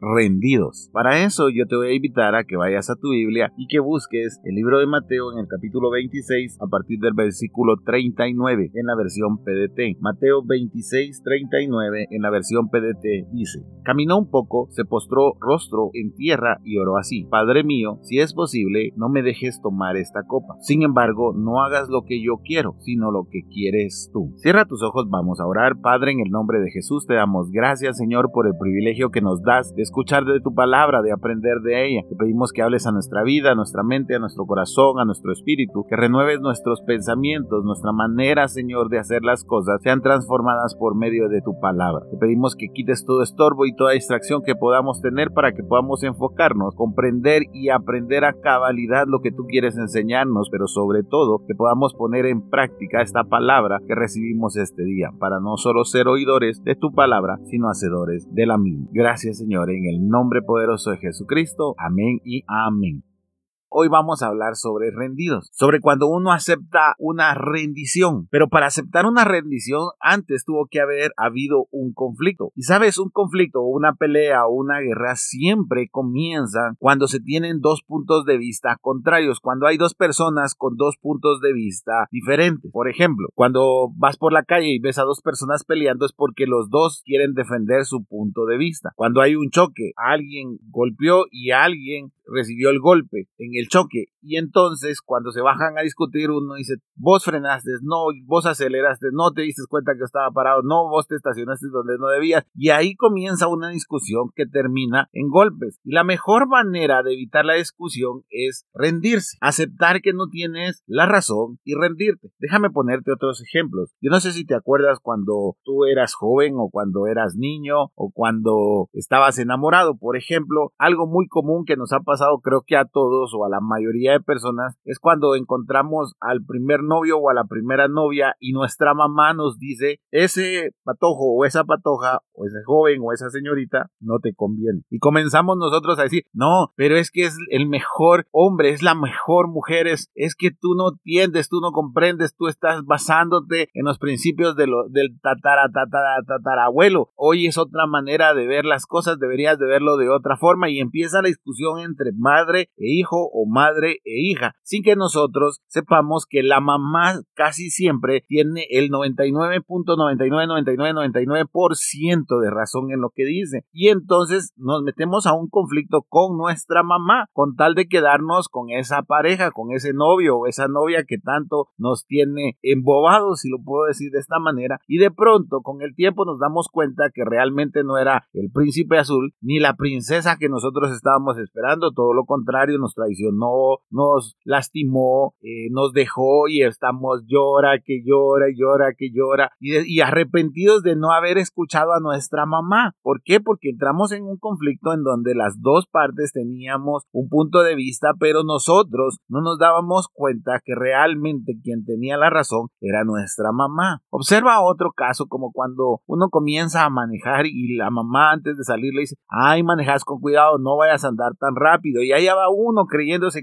rendidos. Para eso yo te voy a invitar a que vayas a tu Biblia y que busques el libro de Mateo en el capítulo 26 a partir del versículo 39 en la versión PDT. Mateo 26, 39 en la versión PDT dice, caminó un poco, se postró rostro en tierra y oró así, Padre mío, si es posible, no me dejes tomar esta copa. Sin embargo, no hagas lo que yo quiero, sino lo que quieres tú. Cierra tus ojos, vamos a orar. Padre, en el nombre de Jesús te damos gracias, Señor, por el privilegio que nos das de escuchar de tu palabra, de aprender de ella. Te pedimos que hables a nuestra vida, a nuestra mente, a nuestro corazón, a nuestro espíritu, que renueves nuestros pensamientos, nuestra manera, Señor, de hacer las cosas, sean transformadas por medio de tu palabra. Te pedimos que quites todo estorbo y toda distracción que podamos tener para que podamos enfocarnos, comprender y aprender a cabalidad lo que tú quieres enseñarnos, pero sobre todo que podamos poner en práctica esta palabra que recibimos este día, para no solo ser oidores de tu palabra, sino hacedores de la misma. Gracias, Señor en el nombre poderoso de Jesucristo. Amén y amén. Hoy vamos a hablar sobre rendidos, sobre cuando uno acepta una rendición. Pero para aceptar una rendición, antes tuvo que haber habido un conflicto. Y sabes, un conflicto, una pelea o una guerra siempre comienza cuando se tienen dos puntos de vista contrarios, cuando hay dos personas con dos puntos de vista diferentes. Por ejemplo, cuando vas por la calle y ves a dos personas peleando es porque los dos quieren defender su punto de vista. Cuando hay un choque, alguien golpeó y alguien recibió el golpe el choque y entonces cuando se bajan a discutir uno dice vos frenaste, no, vos aceleraste, no te diste cuenta que estaba parado, no, vos te estacionaste donde no debías y ahí comienza una discusión que termina en golpes y la mejor manera de evitar la discusión es rendirse, aceptar que no tienes la razón y rendirte. Déjame ponerte otros ejemplos. Yo no sé si te acuerdas cuando tú eras joven o cuando eras niño o cuando estabas enamorado, por ejemplo, algo muy común que nos ha pasado creo que a todos o la mayoría de personas es cuando encontramos al primer novio o a la primera novia y nuestra mamá nos dice ese patojo o esa patoja o ese joven o esa señorita no te conviene. Y comenzamos nosotros a decir, no, pero es que es el mejor hombre, es la mejor mujer, es, es que tú no entiendes, tú no comprendes, tú estás basándote en los principios de lo, del tatara, tatara, tatarabuelo. Hoy es otra manera de ver las cosas, deberías de verlo de otra forma y empieza la discusión entre madre e hijo o madre e hija, sin que nosotros sepamos que la mamá casi siempre tiene el 99.999999% de razón en lo que dice. Y entonces nos metemos a un conflicto con nuestra mamá con tal de quedarnos con esa pareja, con ese novio o esa novia que tanto nos tiene embobados, si lo puedo decir de esta manera, y de pronto con el tiempo nos damos cuenta que realmente no era el príncipe azul ni la princesa que nosotros estábamos esperando, todo lo contrario, nos traicionó, nos lastimó, eh, nos dejó y estamos llora, que llora, llora, que llora, y, y arrepentidos de no haber escuchado a nuestra mamá. ¿Por qué? Porque entramos en un conflicto en donde las dos partes teníamos un punto de vista, pero nosotros no nos dábamos cuenta que realmente quien tenía la razón era nuestra mamá. Observa otro caso como cuando uno comienza a manejar y la mamá antes de salir le dice, ay, manejas con cuidado, no vayas a andar tan rápido y allá va uno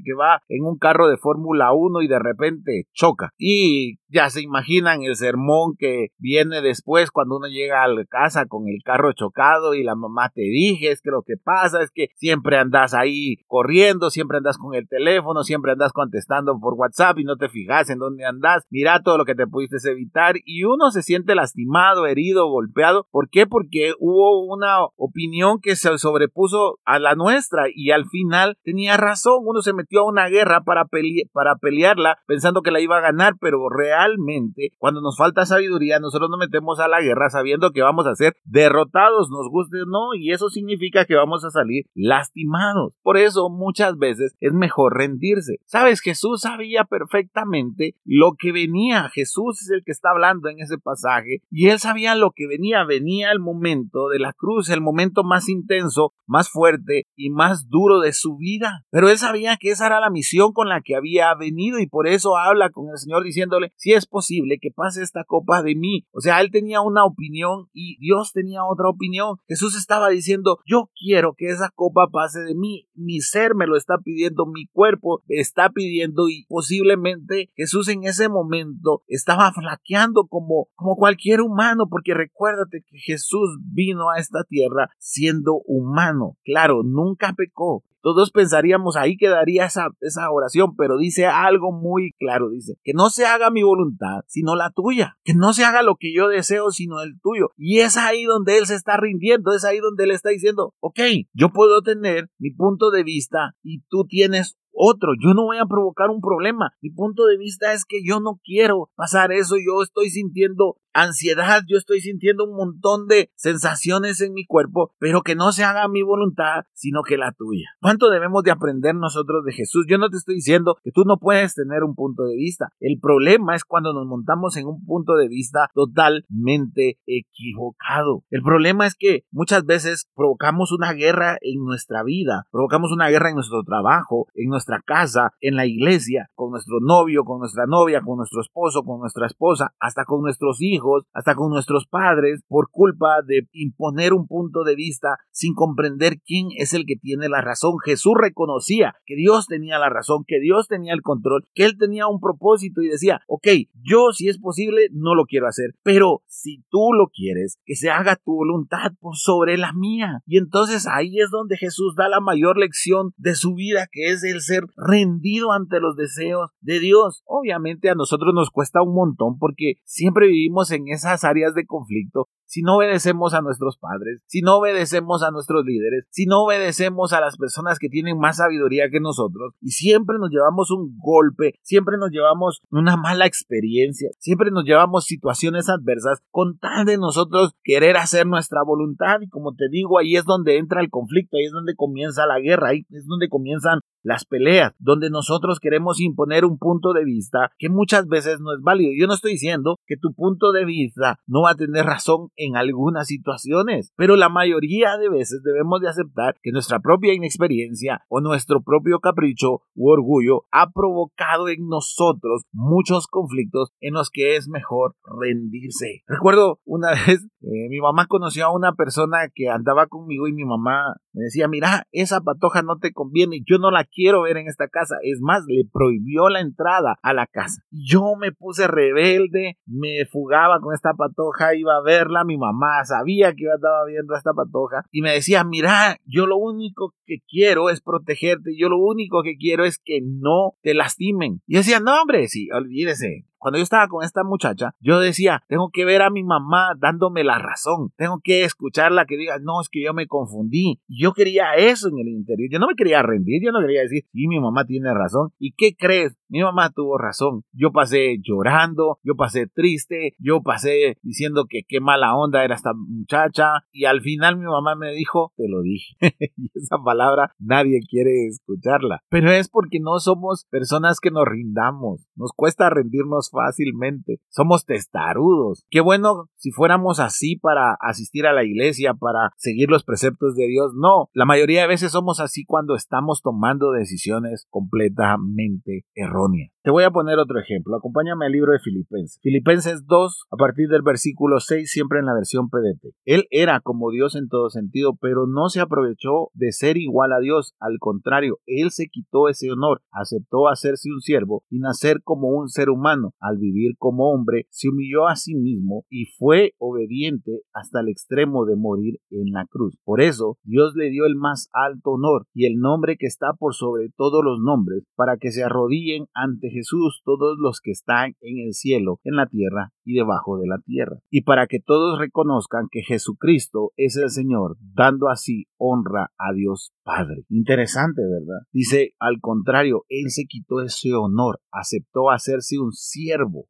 que va en un carro de Fórmula 1 y de repente choca. Y ya se imaginan el sermón que viene después cuando uno llega a la casa con el carro chocado y la mamá te dije, es que lo que pasa es que siempre andas ahí corriendo, siempre andas con el teléfono, siempre andas contestando por WhatsApp y no te fijas en dónde andas, mira todo lo que te pudiste evitar y uno se siente lastimado, herido, golpeado. ¿Por qué? Porque hubo una opinión que se sobrepuso a la nuestra y al final tenía razón. Uno se metió a una guerra para, para pelearla pensando que la iba a ganar, pero realmente cuando nos falta sabiduría nosotros nos metemos a la guerra sabiendo que vamos a ser derrotados, nos guste o no, y eso significa que vamos a salir lastimados. Por eso muchas veces es mejor rendirse. Sabes, Jesús sabía perfectamente lo que venía. Jesús es el que está hablando en ese pasaje y él sabía lo que venía. Venía el momento de la cruz, el momento más intenso, más fuerte y más duro de su vida. Pero él sabía que esa era la misión con la que había venido y por eso habla con el Señor diciéndole, si es posible que pase esta copa de mí. O sea, él tenía una opinión y Dios tenía otra opinión. Jesús estaba diciendo, yo quiero que esa copa pase de mí. Mi ser me lo está pidiendo, mi cuerpo está pidiendo y posiblemente Jesús en ese momento estaba flaqueando como, como cualquier humano, porque recuérdate que Jesús vino a esta tierra siendo humano. Claro, nunca pecó, todos pensaríamos ahí quedaría esa, esa oración, pero dice algo muy claro, dice, que no se haga mi voluntad, sino la tuya, que no se haga lo que yo deseo, sino el tuyo. Y es ahí donde él se está rindiendo, es ahí donde él está diciendo, ok, yo puedo tener mi punto de vista y tú tienes otro. Yo no voy a provocar un problema. Mi punto de vista es que yo no quiero pasar eso. Yo estoy sintiendo ansiedad, yo estoy sintiendo un montón de sensaciones en mi cuerpo, pero que no se haga mi voluntad, sino que la tuya. ¿Cuánto debemos de aprender nosotros de Jesús? Yo no te estoy diciendo que tú no puedes tener un punto de vista. El problema es cuando nos montamos en un punto de vista totalmente equivocado. El problema es que muchas veces provocamos una guerra en nuestra vida, provocamos una guerra en nuestro trabajo, en nuestra casa, en la iglesia, con nuestro novio, con nuestra novia, con nuestro esposo, con nuestra esposa, hasta con nuestros hijos hasta con nuestros padres, por culpa de imponer un punto de vista sin comprender quién es el que tiene la razón. Jesús reconocía que Dios tenía la razón, que Dios tenía el control, que Él tenía un propósito y decía, ok, yo si es posible no lo quiero hacer, pero si tú lo quieres, que se haga tu voluntad por sobre la mía. Y entonces ahí es donde Jesús da la mayor lección de su vida, que es el ser rendido ante los deseos de Dios. Obviamente a nosotros nos cuesta un montón porque siempre vivimos en esas áreas de conflicto, si no obedecemos a nuestros padres, si no obedecemos a nuestros líderes, si no obedecemos a las personas que tienen más sabiduría que nosotros, y siempre nos llevamos un golpe, siempre nos llevamos una mala experiencia, siempre nos llevamos situaciones adversas con tal de nosotros querer hacer nuestra voluntad, y como te digo, ahí es donde entra el conflicto, ahí es donde comienza la guerra, ahí es donde comienzan las peleas, donde nosotros queremos imponer un punto de vista que muchas veces no es válido. Yo no estoy diciendo que tu punto de vista no va a tener razón algunas situaciones, pero la mayoría de veces debemos de aceptar que nuestra propia inexperiencia o nuestro propio capricho u orgullo ha provocado en nosotros muchos conflictos en los que es mejor rendirse. Recuerdo una vez, eh, mi mamá conoció a una persona que andaba conmigo y mi mamá me decía, mira, esa patoja no te conviene, yo no la quiero ver en esta casa. Es más, le prohibió la entrada a la casa. Yo me puse rebelde, me fugaba con esta patoja, iba a verla, mi mamá sabía que yo estaba viendo a esta patoja y me decía, mira, yo lo único que quiero es protegerte, yo lo único que quiero es que no te lastimen. Y decía, no hombre, sí, olvídese, cuando yo estaba con esta muchacha, yo decía, tengo que ver a mi mamá dándome la razón, tengo que escucharla que diga, no, es que yo me confundí. Yo quería eso en el interior, yo no me quería rendir, yo no quería decir, sí, mi mamá tiene razón. ¿Y qué crees? Mi mamá tuvo razón. Yo pasé llorando, yo pasé triste, yo pasé diciendo que qué mala onda era esta muchacha y al final mi mamá me dijo, te lo dije. y esa palabra nadie quiere escucharla. Pero es porque no somos personas que nos rindamos. Nos cuesta rendirnos fácilmente. Somos testarudos. Qué bueno si fuéramos así para asistir a la iglesia, para seguir los preceptos de Dios. No, la mayoría de veces somos así cuando estamos tomando decisiones completamente erróneas. Te voy a poner otro ejemplo. Acompáñame al libro de Filipenses. Filipenses 2, a partir del versículo 6, siempre en la versión PDT. Él era como Dios en todo sentido, pero no se aprovechó de ser igual a Dios. Al contrario, él se quitó ese honor, aceptó hacerse un siervo y nacer como un ser humano. Al vivir como hombre, se humilló a sí mismo y fue obediente hasta el extremo de morir en la cruz. Por eso, Dios le dio el más alto honor y el nombre que está por sobre todos los nombres, para que se arrodillen ante Jesús todos los que están en el cielo, en la tierra y debajo de la tierra, y para que todos reconozcan que Jesucristo es el Señor, dando así honra a Dios Padre. Interesante, ¿verdad? Dice, al contrario, Él se quitó ese honor, aceptó hacerse un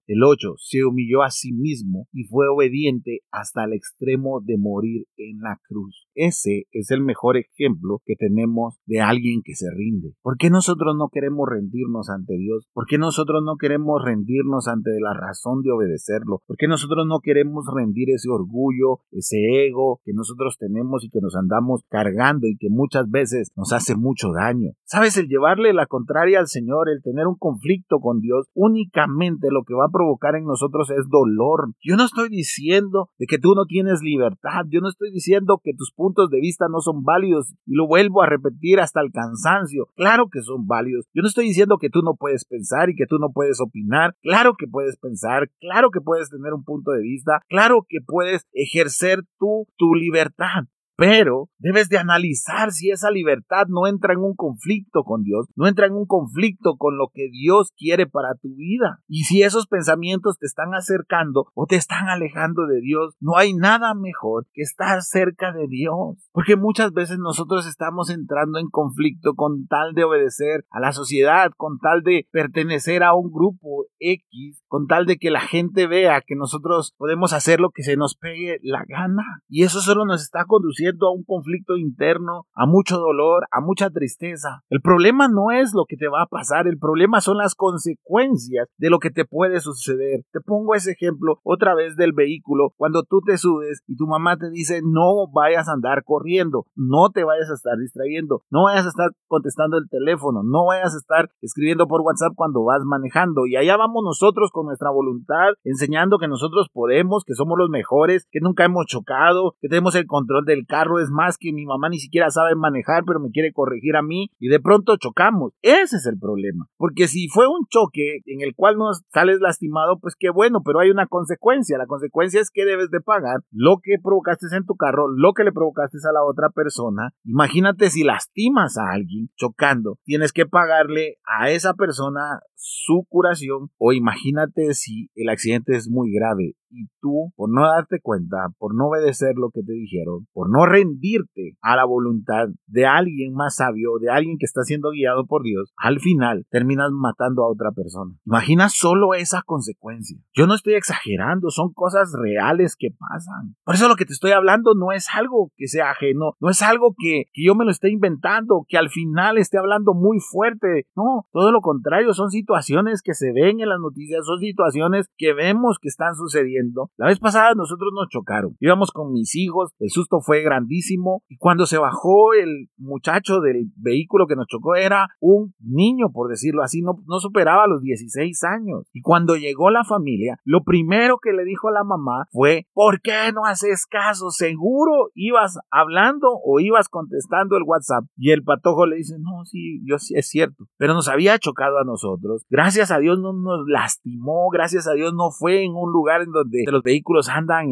El 8, se humilló a sí mismo y fue obediente hasta el extremo de morir en la cruz. Ese es el mejor ejemplo que tenemos de alguien que se rinde. ¿Por qué nosotros no queremos rendirnos ante Dios? ¿Por qué nosotros no queremos rendirnos ante la razón de obedecerlo? ¿Por qué nosotros no queremos rendir ese orgullo, ese ego que nosotros tenemos y que nos andamos cargando y que muchas veces nos hace mucho daño? ¿Sabes? El llevarle la contraria al Señor, el tener un conflicto con Dios, únicamente lo que va a provocar en nosotros es dolor. Yo no estoy diciendo de que tú no tienes libertad, yo no estoy diciendo que tus puntos de vista no son válidos y lo vuelvo a repetir hasta el cansancio. Claro que son válidos. Yo no estoy diciendo que tú no puedes pensar y que tú no puedes opinar. Claro que puedes pensar, claro que puedes tener un punto de vista, claro que puedes ejercer tu libertad. Pero debes de analizar si esa libertad no entra en un conflicto con Dios, no entra en un conflicto con lo que Dios quiere para tu vida. Y si esos pensamientos te están acercando o te están alejando de Dios, no hay nada mejor que estar cerca de Dios. Porque muchas veces nosotros estamos entrando en conflicto con tal de obedecer a la sociedad, con tal de pertenecer a un grupo X, con tal de que la gente vea que nosotros podemos hacer lo que se nos pegue la gana. Y eso solo nos está conduciendo a un conflicto interno, a mucho dolor, a mucha tristeza. El problema no es lo que te va a pasar, el problema son las consecuencias de lo que te puede suceder. Te pongo ese ejemplo otra vez del vehículo. Cuando tú te subes y tu mamá te dice no vayas a andar corriendo, no te vayas a estar distrayendo, no vayas a estar contestando el teléfono, no vayas a estar escribiendo por WhatsApp cuando vas manejando. Y allá vamos nosotros con nuestra voluntad, enseñando que nosotros podemos, que somos los mejores, que nunca hemos chocado, que tenemos el control del carro es más que mi mamá ni siquiera sabe manejar, pero me quiere corregir a mí y de pronto chocamos. Ese es el problema. Porque si fue un choque en el cual no sales lastimado, pues qué bueno, pero hay una consecuencia. La consecuencia es que debes de pagar lo que provocaste en tu carro, lo que le provocaste a la otra persona. Imagínate si lastimas a alguien chocando, tienes que pagarle a esa persona su curación o imagínate si el accidente es muy grave y tú, por no darte cuenta, por no obedecer lo que te dijeron, por no rendirte a la voluntad de alguien más sabio, de alguien que está siendo guiado por Dios, al final terminas matando a otra persona. Imagina solo esa consecuencia. Yo no estoy exagerando, son cosas reales que pasan. Por eso lo que te estoy hablando no es algo que sea ajeno, no es algo que, que yo me lo esté inventando, que al final esté hablando muy fuerte. No, todo lo contrario, son situaciones que se ven en las noticias, son situaciones que vemos que están sucediendo la vez pasada nosotros nos chocaron. Íbamos con mis hijos, el susto fue grandísimo y cuando se bajó el muchacho del vehículo que nos chocó era un niño, por decirlo así, no, no superaba los 16 años. Y cuando llegó la familia, lo primero que le dijo a la mamá fue, ¿por qué no haces caso? Seguro ibas hablando o ibas contestando el WhatsApp. Y el patojo le dice, no, sí, yo sí es cierto, pero nos había chocado a nosotros. Gracias a Dios no nos lastimó, gracias a Dios no fue en un lugar en donde de los vehículos andan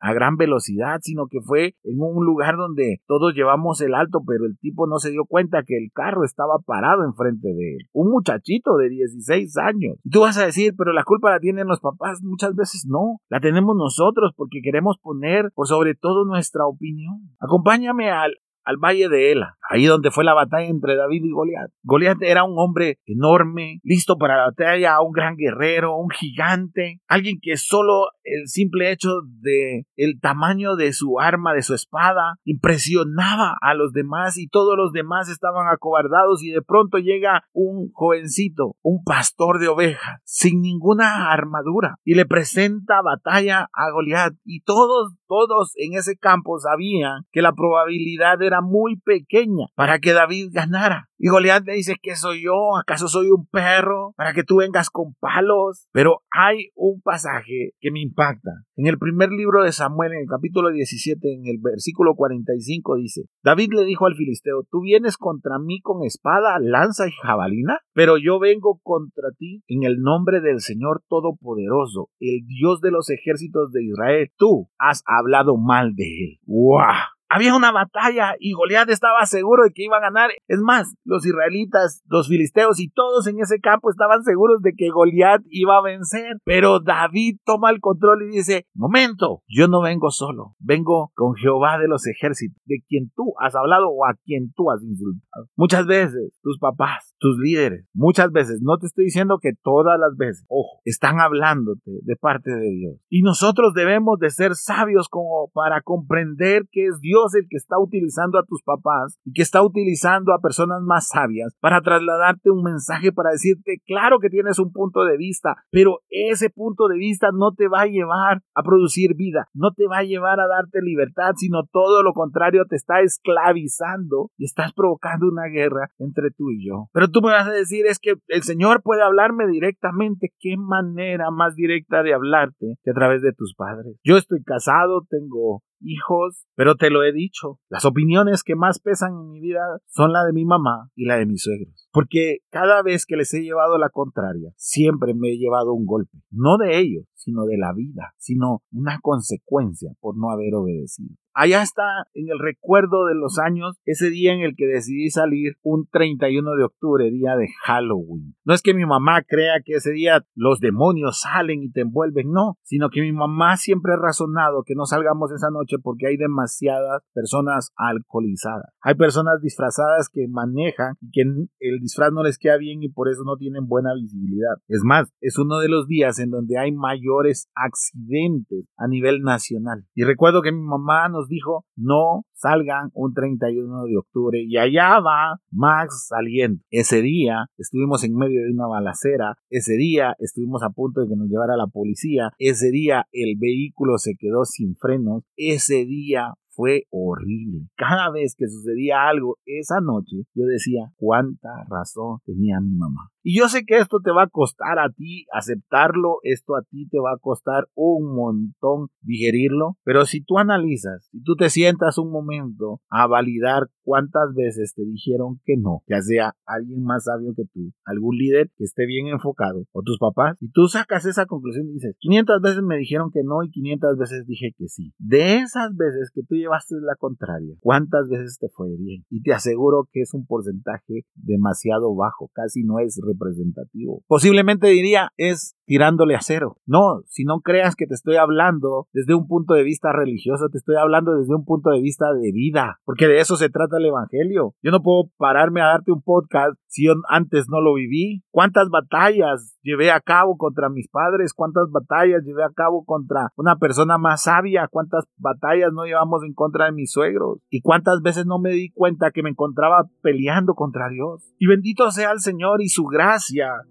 a gran velocidad, sino que fue en un lugar donde todos llevamos el alto, pero el tipo no se dio cuenta que el carro estaba parado enfrente de él. Un muchachito de 16 años. Y tú vas a decir, pero la culpa la tienen los papás. Muchas veces no, la tenemos nosotros porque queremos poner por sobre todo nuestra opinión. Acompáñame al, al valle de Ela, ahí donde fue la batalla entre David y Goliat. Goliat era un hombre enorme, listo para la batalla, un gran guerrero, un gigante, alguien que solo el simple hecho de el tamaño de su arma, de su espada, impresionaba a los demás y todos los demás estaban acobardados y de pronto llega un jovencito, un pastor de ovejas, sin ninguna armadura y le presenta batalla a Goliat y todos todos en ese campo sabían que la probabilidad era muy pequeña para que David ganara. Y Goliat le dice, ¿qué soy yo? ¿Acaso soy un perro? Para que tú vengas con palos. Pero hay un pasaje que me impacta. En el primer libro de Samuel, en el capítulo 17, en el versículo 45, dice, David le dijo al filisteo, tú vienes contra mí con espada, lanza y jabalina, pero yo vengo contra ti en el nombre del Señor Todopoderoso, el Dios de los ejércitos de Israel. Tú has hablado mal de él. ¡Wow! Había una batalla y Goliat estaba seguro de que iba a ganar. Es más, los israelitas, los filisteos y todos en ese campo estaban seguros de que Goliat iba a vencer. Pero David toma el control y dice, momento, yo no vengo solo, vengo con Jehová de los ejércitos, de quien tú has hablado o a quien tú has insultado. Muchas veces tus papás, tus líderes, muchas veces, no te estoy diciendo que todas las veces, ojo, están hablándote de parte de Dios. Y nosotros debemos de ser sabios como para comprender que es Dios Dios el que está utilizando a tus papás y que está utilizando a personas más sabias para trasladarte un mensaje para decirte, claro que tienes un punto de vista, pero ese punto de vista no te va a llevar a producir vida, no te va a llevar a darte libertad, sino todo lo contrario, te está esclavizando y estás provocando una guerra entre tú y yo. Pero tú me vas a decir, es que el Señor puede hablarme directamente. ¿Qué manera más directa de hablarte que a través de tus padres? Yo estoy casado, tengo hijos, pero te lo he dicho, las opiniones que más pesan en mi vida son la de mi mamá y la de mis suegros, porque cada vez que les he llevado la contraria, siempre me he llevado un golpe, no de ellos, sino de la vida, sino una consecuencia por no haber obedecido. Allá está en el recuerdo de los años ese día en el que decidí salir un 31 de octubre, día de Halloween. No es que mi mamá crea que ese día los demonios salen y te envuelven, no, sino que mi mamá siempre ha razonado que no salgamos esa noche porque hay demasiadas personas alcoholizadas. Hay personas disfrazadas que manejan y que el disfraz no les queda bien y por eso no tienen buena visibilidad. Es más, es uno de los días en donde hay mayores accidentes a nivel nacional. Y recuerdo que mi mamá nos dijo, no salgan un 31 de octubre y allá va Max saliendo. Ese día estuvimos en medio de una balacera, ese día estuvimos a punto de que nos llevara la policía, ese día el vehículo se quedó sin frenos, ese día fue horrible. Cada vez que sucedía algo esa noche, yo decía, cuánta razón tenía mi mamá. Y yo sé que esto te va a costar a ti aceptarlo, esto a ti te va a costar un montón digerirlo, pero si tú analizas, si tú te sientas un momento a validar cuántas veces te dijeron que no, ya sea alguien más sabio que tú, algún líder que esté bien enfocado, o tus papás, y tú sacas esa conclusión y dices, 500 veces me dijeron que no y 500 veces dije que sí. De esas veces que tú llevaste la contraria, ¿cuántas veces te fue bien? Y te aseguro que es un porcentaje demasiado bajo, casi no es representativo. Posiblemente diría es tirándole a cero. No, si no creas que te estoy hablando desde un punto de vista religioso, te estoy hablando desde un punto de vista de vida, porque de eso se trata el Evangelio. Yo no puedo pararme a darte un podcast si yo antes no lo viví. ¿Cuántas batallas llevé a cabo contra mis padres? ¿Cuántas batallas llevé a cabo contra una persona más sabia? ¿Cuántas batallas no llevamos en contra de mis suegros? ¿Y cuántas veces no me di cuenta que me encontraba peleando contra Dios? Y bendito sea el Señor y su gracia,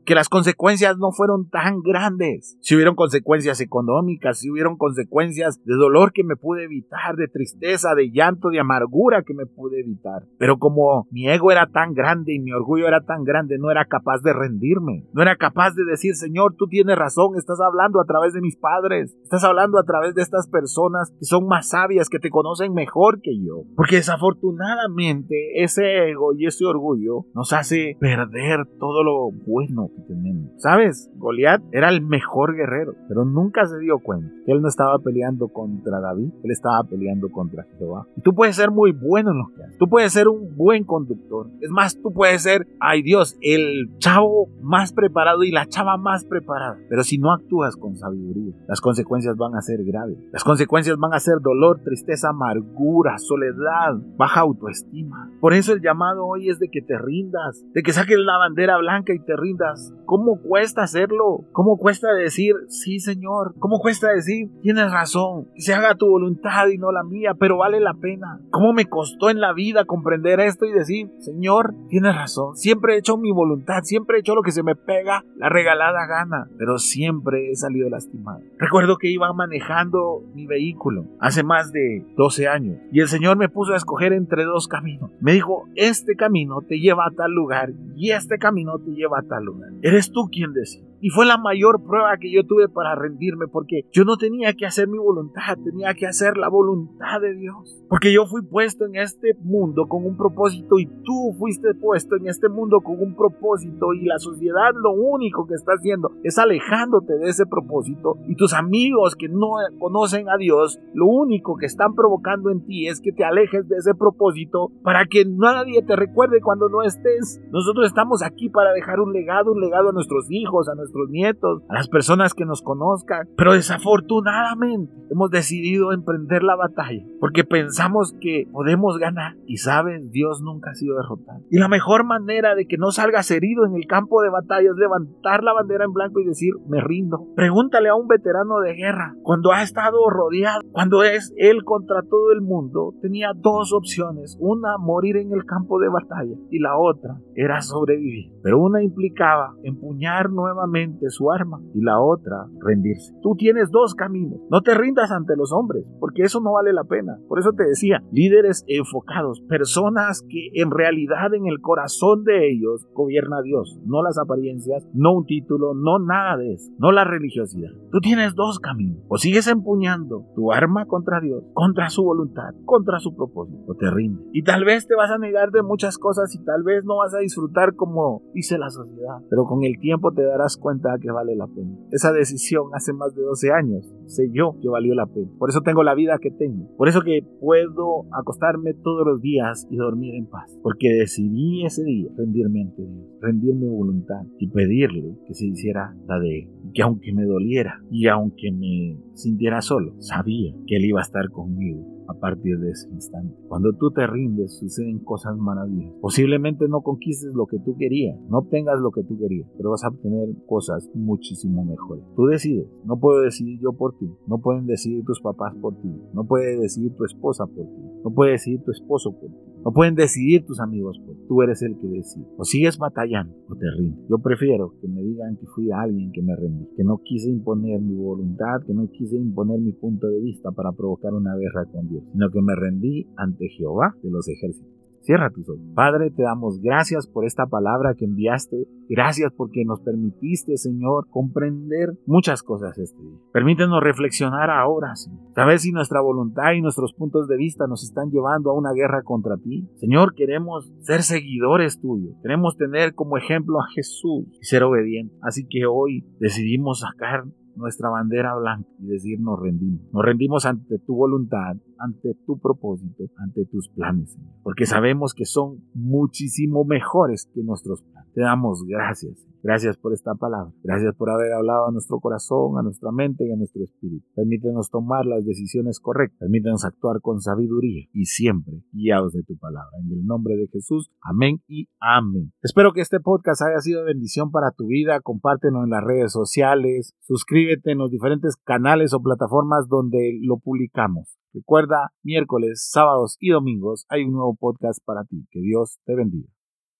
que las consecuencias no fueron tan grandes. Si hubieron consecuencias económicas, si hubieron consecuencias de dolor que me pude evitar, de tristeza, de llanto, de amargura que me pude evitar. Pero como mi ego era tan grande y mi orgullo era tan grande, no era capaz de rendirme. No era capaz de decir, Señor, tú tienes razón, estás hablando a través de mis padres, estás hablando a través de estas personas que son más sabias, que te conocen mejor que yo. Porque desafortunadamente ese ego y ese orgullo nos hace perder todo lo bueno que tenemos. ¿Sabes? Goliat era el mejor guerrero, pero nunca se dio cuenta que él no estaba peleando contra David, él estaba peleando contra Jehová. Y tú puedes ser muy bueno en lo que haces, tú puedes ser un buen conductor, es más, tú puedes ser, ay Dios, el chavo más preparado y la chava más preparada, pero si no actúas con sabiduría, las consecuencias van a ser graves, las consecuencias van a ser dolor, tristeza, amargura, soledad, baja autoestima. Por eso el llamado hoy es de que te rindas, de que saques la bandera blanca y te rindas. ¿Cómo cuesta hacerlo? ¿Cómo cuesta decir, sí, Señor? ¿Cómo cuesta decir, tienes razón, que se haga tu voluntad y no la mía, pero vale la pena? ¿Cómo me costó en la vida comprender esto y decir, Señor, tienes razón, siempre he hecho mi voluntad, siempre he hecho lo que se me pega la regalada gana, pero siempre he salido lastimado. Recuerdo que iba manejando mi vehículo hace más de 12 años y el Señor me puso a escoger entre dos caminos. Me dijo, este camino te lleva a tal lugar y este camino te lleva a tal lugar. Eres tú quien decide. Y fue la mayor prueba que yo tuve para rendirme porque yo no tenía que hacer mi voluntad, tenía que hacer la voluntad de Dios. Porque yo fui puesto en este mundo con un propósito y tú fuiste puesto en este mundo con un propósito y la sociedad lo único que está haciendo es alejándote de ese propósito y tus amigos que no conocen a Dios lo único que están provocando en ti es que te alejes de ese propósito para que nadie te recuerde cuando no estés. Nosotros estamos aquí para dejar un legado, un legado a nuestros hijos, a nuestros nuestros nietos, a las personas que nos conozcan. Pero desafortunadamente hemos decidido emprender la batalla porque pensamos que podemos ganar. Y sabes, Dios nunca ha sido derrotado. Y la mejor manera de que no salgas herido en el campo de batalla es levantar la bandera en blanco y decir, me rindo. Pregúntale a un veterano de guerra, cuando ha estado rodeado, cuando es él contra todo el mundo, tenía dos opciones. Una, morir en el campo de batalla y la otra era sobrevivir. Pero una implicaba empuñar nuevamente su arma y la otra rendirse. Tú tienes dos caminos. No te rindas ante los hombres, porque eso no vale la pena. Por eso te decía, líderes enfocados, personas que en realidad en el corazón de ellos gobierna Dios, no las apariencias, no un título, no nada de eso, no la religiosidad. Tú tienes dos caminos. O sigues empuñando tu arma contra Dios, contra su voluntad, contra su propósito, o te rindes. Y tal vez te vas a negar de muchas cosas y tal vez no vas a disfrutar como dice la sociedad, pero con el tiempo te darás cuenta que vale la pena. Esa decisión hace más de 12 años sé yo que valió la pena. Por eso tengo la vida que tengo. Por eso que puedo acostarme todos los días y dormir en paz. Porque decidí ese día rendirme ante Dios, rendirme voluntad y pedirle que se hiciera la de Él. Y que aunque me doliera y aunque me sintiera solo, sabía que Él iba a estar conmigo a partir de ese instante. Cuando tú te rindes, suceden cosas maravillosas. Posiblemente no conquistes lo que tú querías, no obtengas lo que tú querías, pero vas a obtener cosas muchísimo mejores. Tú decides, no puedo decidir yo por ti, no pueden decidir tus papás por ti, no puede decidir tu esposa por ti, no puede decidir tu esposo por ti, no pueden decidir tus amigos ti. Tú eres el que decide. O sigues batallando o te rindes. Yo prefiero que me digan que fui alguien que me rendí, que no quise imponer mi voluntad, que no quise imponer mi punto de vista para provocar una guerra con Dios, sino que me rendí ante Jehová de los ejércitos. Cierra tus ojos. Padre, te damos gracias por esta palabra que enviaste. Gracias porque nos permitiste, Señor, comprender muchas cosas este día. Permítenos reflexionar ahora, Señor. Sabes si nuestra voluntad y nuestros puntos de vista nos están llevando a una guerra contra ti. Señor, queremos ser seguidores tuyos. Queremos tener como ejemplo a Jesús y ser obedientes. Así que hoy decidimos sacar nuestra bandera blanca y decir nos rendimos. Nos rendimos ante tu voluntad, ante tu propósito, ante tus planes, Señor. Porque sabemos que son muchísimo mejores que nuestros planes. Te damos gracias. Gracias por esta palabra. Gracias por haber hablado a nuestro corazón, a nuestra mente y a nuestro espíritu. Permítenos tomar las decisiones correctas. Permítenos actuar con sabiduría y siempre guiados de tu palabra. En el nombre de Jesús. Amén y amén. Espero que este podcast haya sido bendición para tu vida. Compártelo en las redes sociales. Suscríbete en los diferentes canales o plataformas donde lo publicamos. Recuerda, miércoles, sábados y domingos hay un nuevo podcast para ti. Que Dios te bendiga.